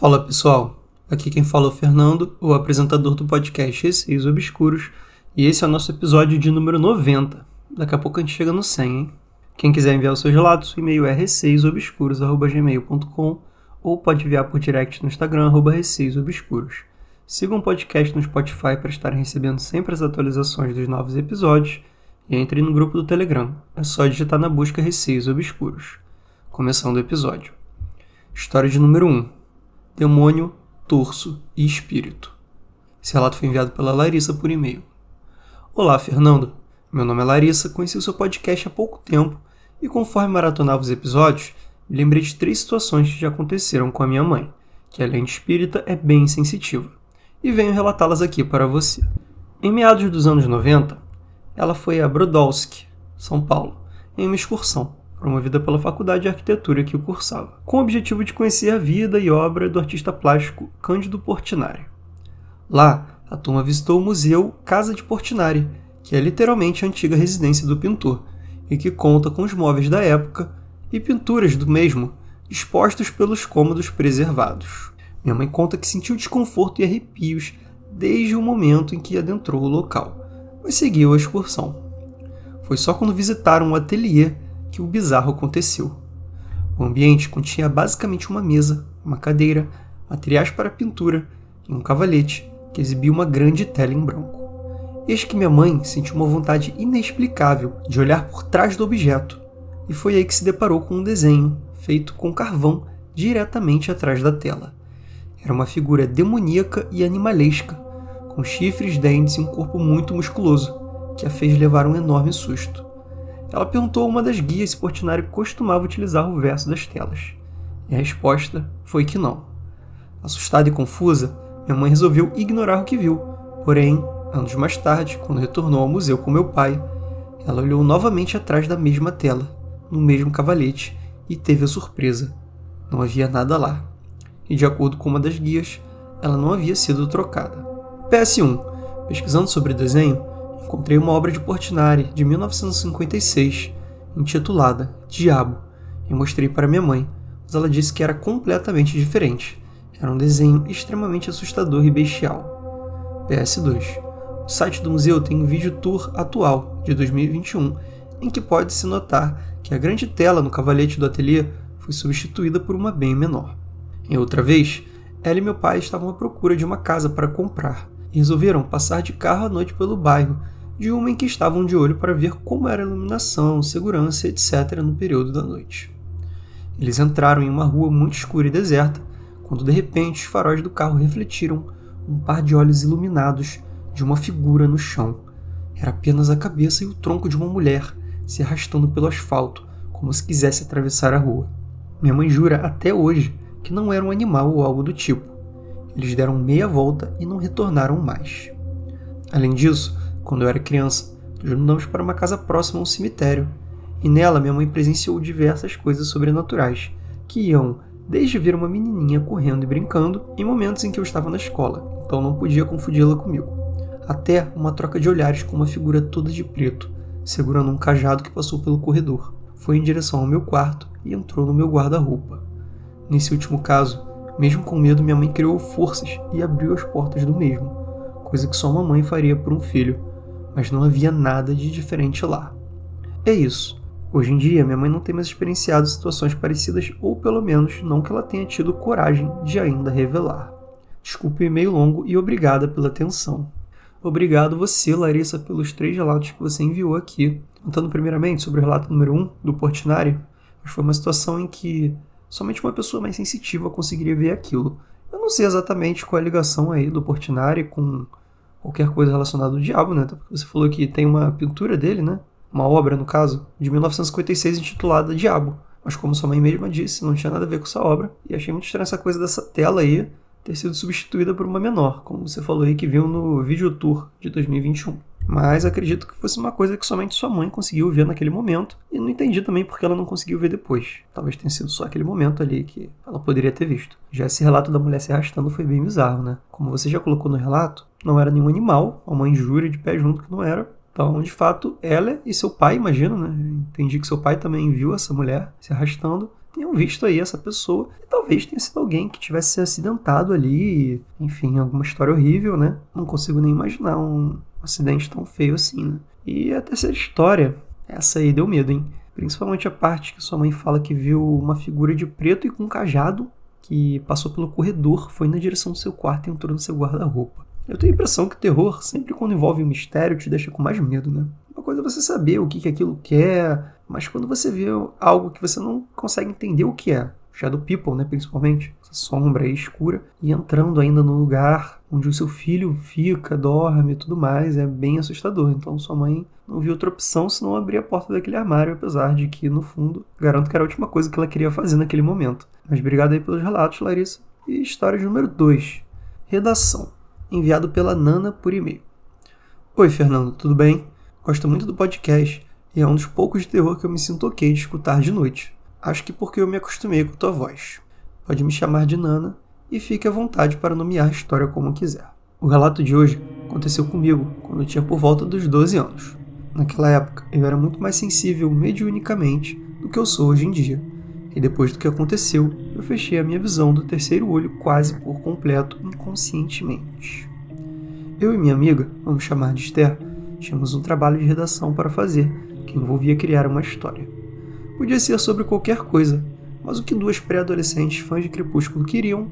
Fala pessoal, aqui quem fala é o Fernando, o apresentador do podcast Receios Obscuros, e esse é o nosso episódio de número 90. Daqui a pouco a gente chega no 100, hein? Quem quiser enviar os seus relatos, o e-mail é receiosobscuros.gmail.com ou pode enviar por direct no Instagram, arroba receiosobscuros. Sigam o podcast no Spotify para estarem recebendo sempre as atualizações dos novos episódios e entre no grupo do Telegram. É só digitar na busca Receios Obscuros. Começando o episódio. História de número 1. Demônio, Torso e Espírito. Esse relato foi enviado pela Larissa por e-mail. Olá, Fernando. Meu nome é Larissa, conheci o seu podcast há pouco tempo e conforme maratonava os episódios, me lembrei de três situações que já aconteceram com a minha mãe, que além de espírita é bem sensitiva, e venho relatá-las aqui para você. Em meados dos anos 90, ela foi a Brodowski, São Paulo, em uma excursão, promovida pela Faculdade de Arquitetura que o cursava, com o objetivo de conhecer a vida e obra do artista plástico Cândido Portinari. Lá, a turma visitou o Museu Casa de Portinari, que é literalmente a antiga residência do pintor, e que conta com os móveis da época e pinturas do mesmo expostos pelos cômodos preservados. Minha mãe conta que sentiu desconforto e arrepios desde o momento em que adentrou o local, mas seguiu a excursão. Foi só quando visitaram o ateliê que o bizarro aconteceu. O ambiente continha basicamente uma mesa, uma cadeira, materiais para pintura e um cavalete que exibia uma grande tela em branco. Eis que minha mãe sentiu uma vontade inexplicável de olhar por trás do objeto e foi aí que se deparou com um desenho feito com carvão diretamente atrás da tela. Era uma figura demoníaca e animalesca, com chifres, dentes e um corpo muito musculoso, que a fez levar um enorme susto. Ela perguntou a uma das guias se Portinari costumava utilizar o verso das telas. E a resposta foi que não. Assustada e confusa, minha mãe resolveu ignorar o que viu. Porém, anos mais tarde, quando retornou ao museu com meu pai, ela olhou novamente atrás da mesma tela no mesmo cavalete e teve a surpresa. Não havia nada lá. E de acordo com uma das guias, ela não havia sido trocada. PS1. Pesquisando sobre o desenho, encontrei uma obra de Portinari de 1956, intitulada Diabo, e mostrei para minha mãe, mas ela disse que era completamente diferente. Era um desenho extremamente assustador e bestial. PS2. O site do museu tem um vídeo tour atual, de 2021, em que pode-se notar que a grande tela no cavalete do ateliê foi substituída por uma bem menor. Em outra vez, ela e meu pai estavam à procura de uma casa para comprar e resolveram passar de carro à noite pelo bairro de uma em que estavam de olho para ver como era a iluminação, segurança, etc. no período da noite. Eles entraram em uma rua muito escura e deserta, quando de repente os faróis do carro refletiram um par de olhos iluminados de uma figura no chão. Era apenas a cabeça e o tronco de uma mulher se arrastando pelo asfalto, como se quisesse atravessar a rua. Minha mãe jura até hoje que não era um animal ou algo do tipo. Eles deram meia volta e não retornaram mais. Além disso, quando eu era criança, nos mudamos para uma casa próxima a um cemitério, e nela minha mãe presenciou diversas coisas sobrenaturais, que iam desde ver uma menininha correndo e brincando em momentos em que eu estava na escola, então não podia confundi-la comigo, até uma troca de olhares com uma figura toda de preto, segurando um cajado que passou pelo corredor. Foi em direção ao meu quarto e entrou no meu guarda-roupa. Nesse último caso, mesmo com medo, minha mãe criou forças e abriu as portas do mesmo, coisa que só uma mãe faria por um filho, mas não havia nada de diferente lá. É isso. Hoje em dia, minha mãe não tem mais experienciado situações parecidas, ou pelo menos não que ela tenha tido coragem de ainda revelar. Desculpe o e-mail longo e obrigada pela atenção. Obrigado você, Larissa, pelos três relatos que você enviou aqui. Contando primeiramente sobre o relato número 1 um, do Portinari, mas foi uma situação em que somente uma pessoa mais sensitiva conseguiria ver aquilo. Eu não sei exatamente qual é a ligação aí do Portinari com qualquer coisa relacionada ao diabo, né? Porque você falou que tem uma pintura dele, né? Uma obra, no caso, de 1956 intitulada Diabo. Mas como sua mãe mesma disse, não tinha nada a ver com essa obra. E achei muito estranha essa coisa dessa tela aí ter sido substituída por uma menor, como você falou aí que viu no Video Tour de 2021. Mas acredito que fosse uma coisa que somente sua mãe conseguiu ver naquele momento, e não entendi também porque ela não conseguiu ver depois. Talvez tenha sido só aquele momento ali que ela poderia ter visto. Já esse relato da mulher se arrastando foi bem bizarro, né? Como você já colocou no relato, não era nenhum animal, a mãe jura de pé junto que não era, então, de fato, ela e seu pai, imagino, né? Entendi que seu pai também viu essa mulher se arrastando. tenham visto aí essa pessoa e talvez tenha sido alguém que tivesse se acidentado ali, enfim, alguma história horrível, né? Não consigo nem imaginar um acidente tão feio assim, né? E a terceira história, essa aí deu medo, hein? Principalmente a parte que sua mãe fala que viu uma figura de preto e com um cajado que passou pelo corredor, foi na direção do seu quarto e entrou no seu guarda-roupa. Eu tenho a impressão que terror, sempre quando envolve um mistério, te deixa com mais medo, né? Uma coisa é você saber o que, que aquilo quer, mas quando você vê algo que você não consegue entender o que é, Shadow People, né, principalmente, essa sombra aí escura, e entrando ainda no lugar onde o seu filho fica, dorme e tudo mais, é bem assustador. Então sua mãe não viu outra opção senão abrir a porta daquele armário, apesar de que, no fundo, garanto que era a última coisa que ela queria fazer naquele momento. Mas obrigado aí pelos relatos, Larissa. E história número 2. Redação. Enviado pela Nana por e-mail. Oi, Fernando, tudo bem? Gosto muito do podcast e é um dos poucos de terror que eu me sinto ok de escutar de noite. Acho que porque eu me acostumei com tua voz. Pode me chamar de Nana e fique à vontade para nomear a história como quiser. O relato de hoje aconteceu comigo quando eu tinha por volta dos 12 anos. Naquela época, eu era muito mais sensível mediunicamente do que eu sou hoje em dia. E depois do que aconteceu, eu fechei a minha visão do terceiro olho quase por completo inconscientemente. Eu e minha amiga, vamos chamar de Esther, tínhamos um trabalho de redação para fazer que envolvia criar uma história. Podia ser sobre qualquer coisa, mas o que duas pré-adolescentes fãs de Crepúsculo queriam?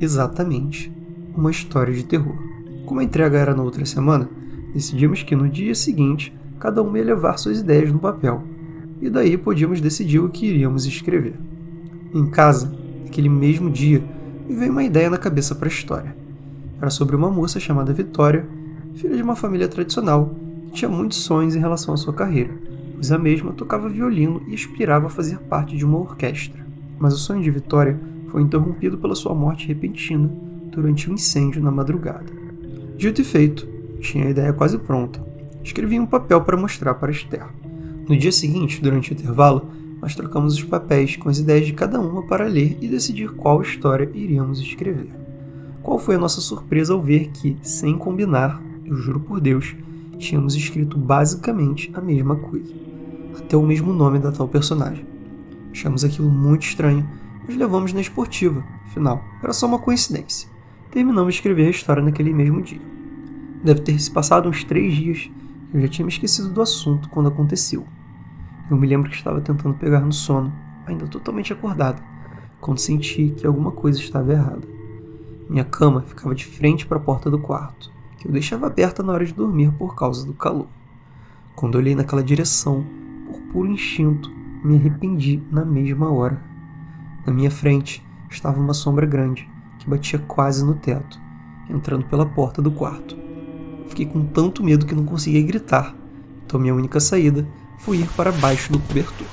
Exatamente, uma história de terror. Como a entrega era na outra semana, decidimos que no dia seguinte cada um ia levar suas ideias no papel, e daí podíamos decidir o que iríamos escrever. Em casa, naquele mesmo dia, me veio uma ideia na cabeça para a história. Era sobre uma moça chamada Vitória, filha de uma família tradicional, que tinha muitos sonhos em relação à sua carreira pois a mesma tocava violino e aspirava a fazer parte de uma orquestra. Mas o sonho de Vitória foi interrompido pela sua morte repentina durante um incêndio na madrugada. Dito e feito, tinha a ideia quase pronta. Escrevi um papel para mostrar para Esther. No dia seguinte, durante o intervalo, nós trocamos os papéis com as ideias de cada uma para ler e decidir qual história iríamos escrever. Qual foi a nossa surpresa ao ver que, sem combinar, eu juro por Deus, tínhamos escrito basicamente a mesma coisa, até o mesmo nome da tal personagem. Achamos aquilo muito estranho, mas levamos na esportiva, afinal, era só uma coincidência. Terminamos de escrever a história naquele mesmo dia. Deve ter se passado uns três dias eu já tinha me esquecido do assunto quando aconteceu. Eu me lembro que estava tentando pegar no sono, ainda totalmente acordado, quando senti que alguma coisa estava errada. Minha cama ficava de frente para a porta do quarto que eu deixava aberta na hora de dormir por causa do calor. Quando olhei naquela direção, por puro instinto, me arrependi na mesma hora. Na minha frente estava uma sombra grande que batia quase no teto, entrando pela porta do quarto. Fiquei com tanto medo que não conseguia gritar, então minha única saída foi ir para baixo do cobertor.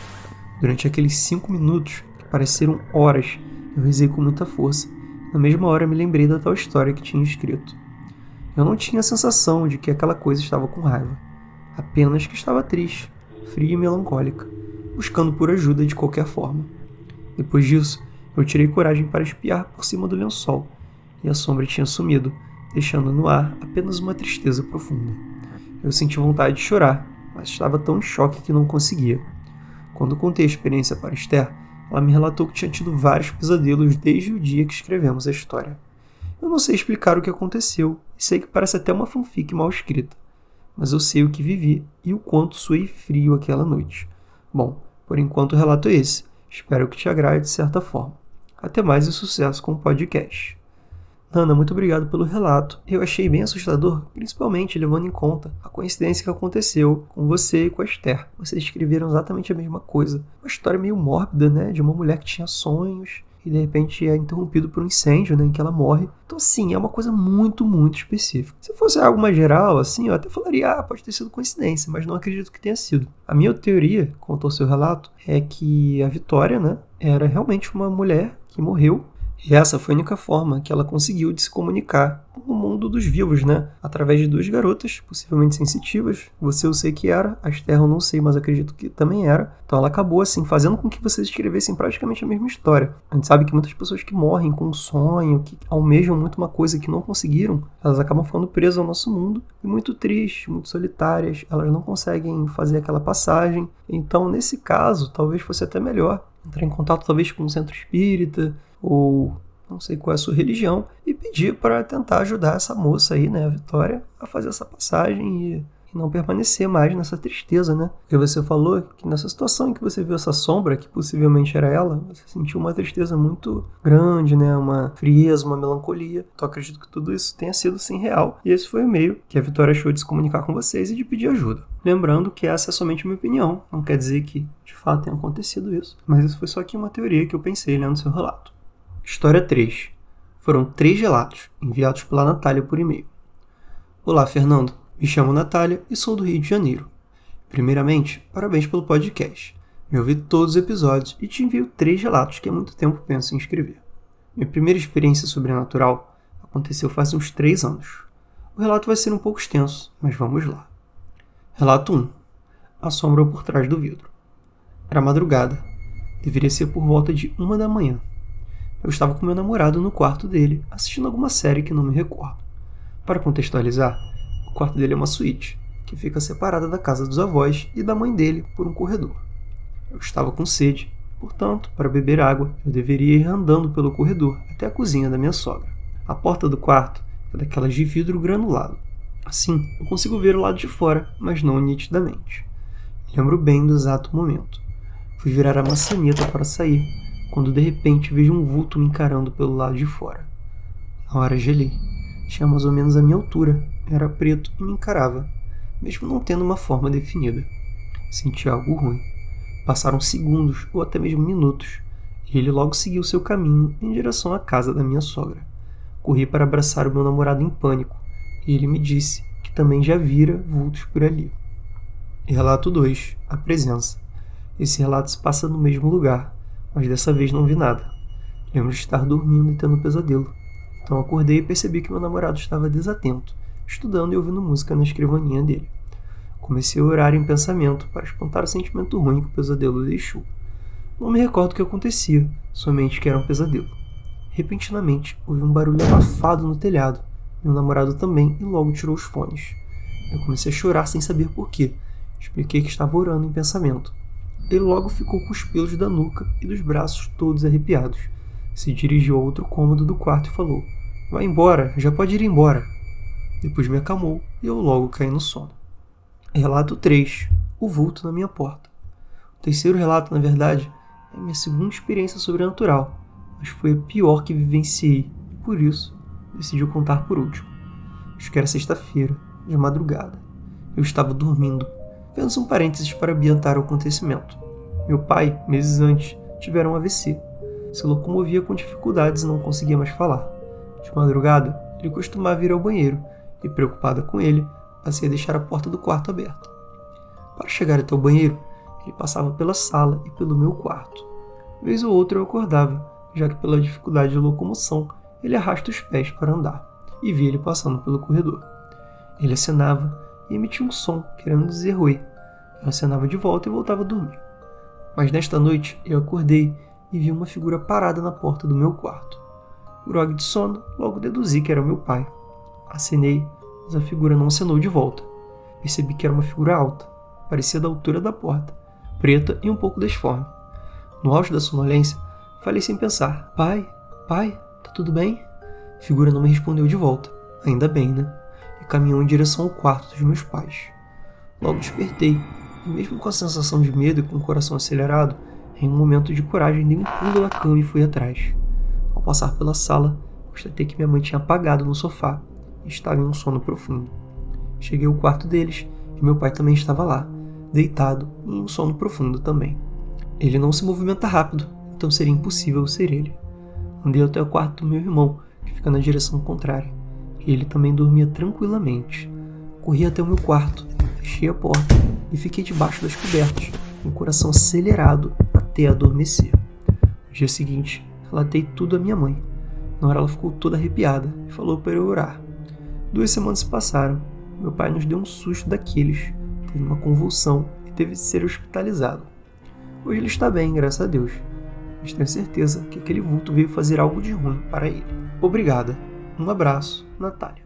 Durante aqueles cinco minutos, que pareceram horas, eu rezei com muita força. Na mesma hora me lembrei da tal história que tinha escrito. Eu não tinha a sensação de que aquela coisa estava com raiva, apenas que estava triste, fria e melancólica, buscando por ajuda de qualquer forma. Depois disso, eu tirei coragem para espiar por cima do lençol, e a sombra tinha sumido, deixando no ar apenas uma tristeza profunda. Eu senti vontade de chorar, mas estava tão em choque que não conseguia. Quando contei a experiência para Esther, ela me relatou que tinha tido vários pesadelos desde o dia que escrevemos a história. Eu não sei explicar o que aconteceu, e sei que parece até uma fanfic mal escrita, mas eu sei o que vivi e o quanto suei frio aquela noite. Bom, por enquanto o relato é esse. Espero que te agrade de certa forma. Até mais e sucesso com o podcast. Nana, muito obrigado pelo relato. Eu achei bem assustador, principalmente levando em conta a coincidência que aconteceu com você e com a Esther. Vocês escreveram exatamente a mesma coisa. Uma história meio mórbida, né? De uma mulher que tinha sonhos e de repente é interrompido por um incêndio, né, em que ela morre. Então, assim, é uma coisa muito, muito específica. Se fosse algo mais geral, assim, eu até falaria, ah, pode ter sido coincidência, mas não acredito que tenha sido. A minha teoria, ao seu relato, é que a Vitória, né, era realmente uma mulher que morreu e essa foi a única forma que ela conseguiu de se comunicar com o mundo dos vivos, né? Através de duas garotas, possivelmente sensitivas. Você eu sei que era, a Esther eu não sei, mas acredito que também era. Então ela acabou, assim, fazendo com que vocês escrevessem praticamente a mesma história. A gente sabe que muitas pessoas que morrem com um sonho, que almejam muito uma coisa que não conseguiram, elas acabam ficando presas ao nosso mundo e muito tristes, muito solitárias. Elas não conseguem fazer aquela passagem. Então, nesse caso, talvez fosse até melhor entrar em contato talvez com um centro espírita ou não sei qual é a sua religião e pedir para tentar ajudar essa moça aí, né, a Vitória, a fazer essa passagem e e não permanecer mais nessa tristeza, né? Porque você falou que nessa situação em que você viu essa sombra, que possivelmente era ela, você sentiu uma tristeza muito grande, né? Uma frieza, uma melancolia. Então acredito que tudo isso tenha sido sim real. E esse foi o meio que a Vitória achou de se comunicar com vocês e de pedir ajuda. Lembrando que essa é somente minha opinião, não quer dizer que de fato tenha acontecido isso, mas isso foi só aqui uma teoria que eu pensei lendo seu relato. História 3. Foram três relatos enviados pela Natália por e-mail. Olá, Fernando. Me chamo Natália e sou do Rio de Janeiro. Primeiramente, parabéns pelo podcast. Me ouvi todos os episódios e te envio três relatos que há muito tempo penso em escrever. Minha primeira experiência sobrenatural aconteceu faz uns três anos. O relato vai ser um pouco extenso, mas vamos lá. Relato 1. A sombra por trás do vidro. Era madrugada. Deveria ser por volta de uma da manhã. Eu estava com meu namorado no quarto dele, assistindo alguma série que não me recordo. Para contextualizar, o quarto dele é uma suíte, que fica separada da casa dos avós e da mãe dele por um corredor. Eu estava com sede, portanto, para beber água, eu deveria ir andando pelo corredor até a cozinha da minha sogra. A porta do quarto é daquelas de vidro granulado. Assim, eu consigo ver o lado de fora, mas não nitidamente. Lembro bem do exato momento. Fui virar a maçaneta para sair, quando de repente vejo um vulto me encarando pelo lado de fora. Na hora gelei. Tinha mais ou menos a minha altura, era preto e me encarava, mesmo não tendo uma forma definida. Senti algo ruim. Passaram segundos ou até mesmo minutos, e ele logo seguiu seu caminho em direção à casa da minha sogra. Corri para abraçar o meu namorado em pânico, e ele me disse que também já vira vultos por ali. Relato 2: A presença. Esse relato se passa no mesmo lugar, mas dessa vez não vi nada. Lembro de estar dormindo e tendo um pesadelo. Então acordei e percebi que meu namorado estava desatento estudando e ouvindo música na escrivaninha dele. Comecei a orar em pensamento para espantar o sentimento ruim que o pesadelo deixou. Não me recordo o que acontecia, somente que era um pesadelo. Repentinamente, ouvi um barulho abafado no telhado. Meu namorado também e logo tirou os fones. Eu comecei a chorar sem saber porquê. Expliquei que estava orando em pensamento. Ele logo ficou com os pelos da nuca e dos braços todos arrepiados. Se dirigiu a outro cômodo do quarto e falou: Vai embora, já pode ir embora. Depois me acalmou e eu logo caí no sono. Relato 3. O vulto na minha porta. O terceiro relato, na verdade, é minha segunda experiência sobrenatural, mas foi a pior que vivenciei e por isso decidi contar por último. Acho que era sexta-feira, de madrugada. Eu estava dormindo. Apenas um parênteses para ambientar o acontecimento. Meu pai, meses antes, tivera um AVC. Se locomovia com dificuldades e não conseguia mais falar. De madrugada, ele costumava ir ao banheiro e, preocupada com ele, passei a deixar a porta do quarto aberta. Para chegar até o banheiro, ele passava pela sala e pelo meu quarto. Vez ou outra eu acordava, já que pela dificuldade de locomoção ele arrasta os pés para andar, e vi ele passando pelo corredor. Ele acenava e emitia um som, querendo dizer oi. Eu acenava de volta e voltava a dormir. Mas nesta noite eu acordei e vi uma figura parada na porta do meu quarto. Grog de sono, logo deduzi que era meu pai. Acenei, mas a figura não acenou de volta. Percebi que era uma figura alta, parecia da altura da porta, preta e um pouco desforme. No auge da sonolência, falei sem pensar: Pai, pai, tá tudo bem? A figura não me respondeu de volta. Ainda bem, né? E caminhou em direção ao quarto dos meus pais. Logo despertei, e mesmo com a sensação de medo e com o coração acelerado, em um momento de coragem dei um pulo da cama e fui atrás. Ao passar pela sala, constatei que minha mãe tinha apagado no sofá estava em um sono profundo. Cheguei ao quarto deles e meu pai também estava lá, deitado em um sono profundo também. Ele não se movimenta rápido, então seria impossível ser ele. Andei até o quarto do meu irmão, que fica na direção contrária, e ele também dormia tranquilamente. Corri até o meu quarto, fechei a porta e fiquei debaixo das cobertas, com o coração acelerado até adormecer. No dia seguinte, relatei tudo à minha mãe. Na hora ela ficou toda arrepiada e falou para eu orar. Duas semanas se passaram. Meu pai nos deu um susto daqueles. Teve uma convulsão e teve de ser hospitalizado. Hoje ele está bem, graças a Deus. Mas tenho certeza que aquele vulto veio fazer algo de ruim para ele. Obrigada. Um abraço, Natália.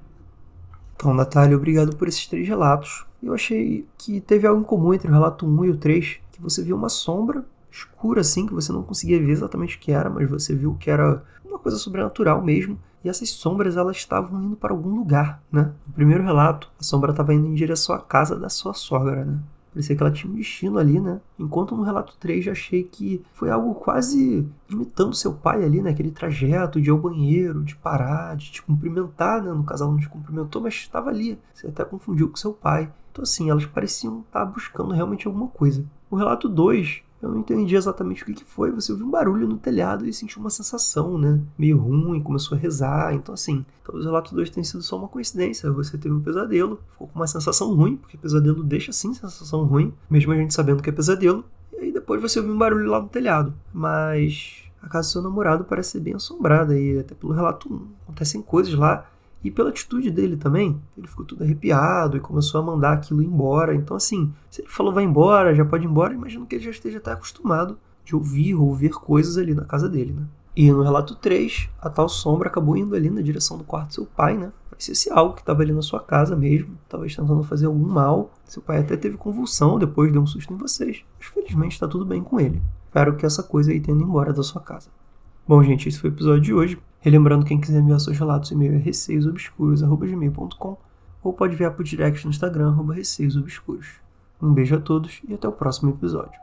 Então, Natália, obrigado por esses três relatos. Eu achei que teve algo em comum entre o relato 1 e o 3, que você viu uma sombra escura assim, que você não conseguia ver exatamente o que era, mas você viu que era uma coisa sobrenatural mesmo. E essas sombras elas estavam indo para algum lugar, né? No primeiro relato, a sombra estava indo em direção à casa da sua sogra, né? Parecia que ela tinha um destino ali, né? Enquanto no relato 3 já achei que foi algo quase imitando seu pai ali, né? Aquele trajeto de ir ao banheiro, de parar, de te cumprimentar, né? No casal não te cumprimentou, mas estava ali. Você até confundiu com seu pai. Então, assim, elas pareciam estar buscando realmente alguma coisa. O relato 2 eu não entendi exatamente o que, foi. Você ouviu um barulho no telhado e sentiu uma sensação, né? Meio ruim, começou a rezar. Então, assim, talvez o relato 2 tenha sido só uma coincidência. Você teve um pesadelo, ficou com uma sensação ruim, porque pesadelo deixa sim sensação ruim, mesmo a gente sabendo que é pesadelo. E aí depois você ouviu um barulho lá no telhado. Mas a casa do seu namorado parece ser bem assombrada e até pelo relato 1 acontecem coisas lá e pela atitude dele também, ele ficou todo arrepiado e começou a mandar aquilo embora. Então, assim, se ele falou vai embora, já pode ir embora, imagino que ele já esteja até acostumado de ouvir ou ver coisas ali na casa dele, né? E no relato 3, a tal sombra acabou indo ali na direção do quarto do seu pai, né? Parecia ser algo que estava ali na sua casa mesmo, talvez tentando fazer algum mal. Seu pai até teve convulsão, depois deu um susto em vocês. Mas felizmente está tudo bem com ele. Espero que essa coisa aí tenha ido embora da sua casa. Bom, gente, esse foi o episódio de hoje. Relembrando, quem quiser enviar seus relatos, e-mail é receiosobscuros.gmail.com ou pode enviar por direct no Instagram, receiosobscuros. Um beijo a todos e até o próximo episódio.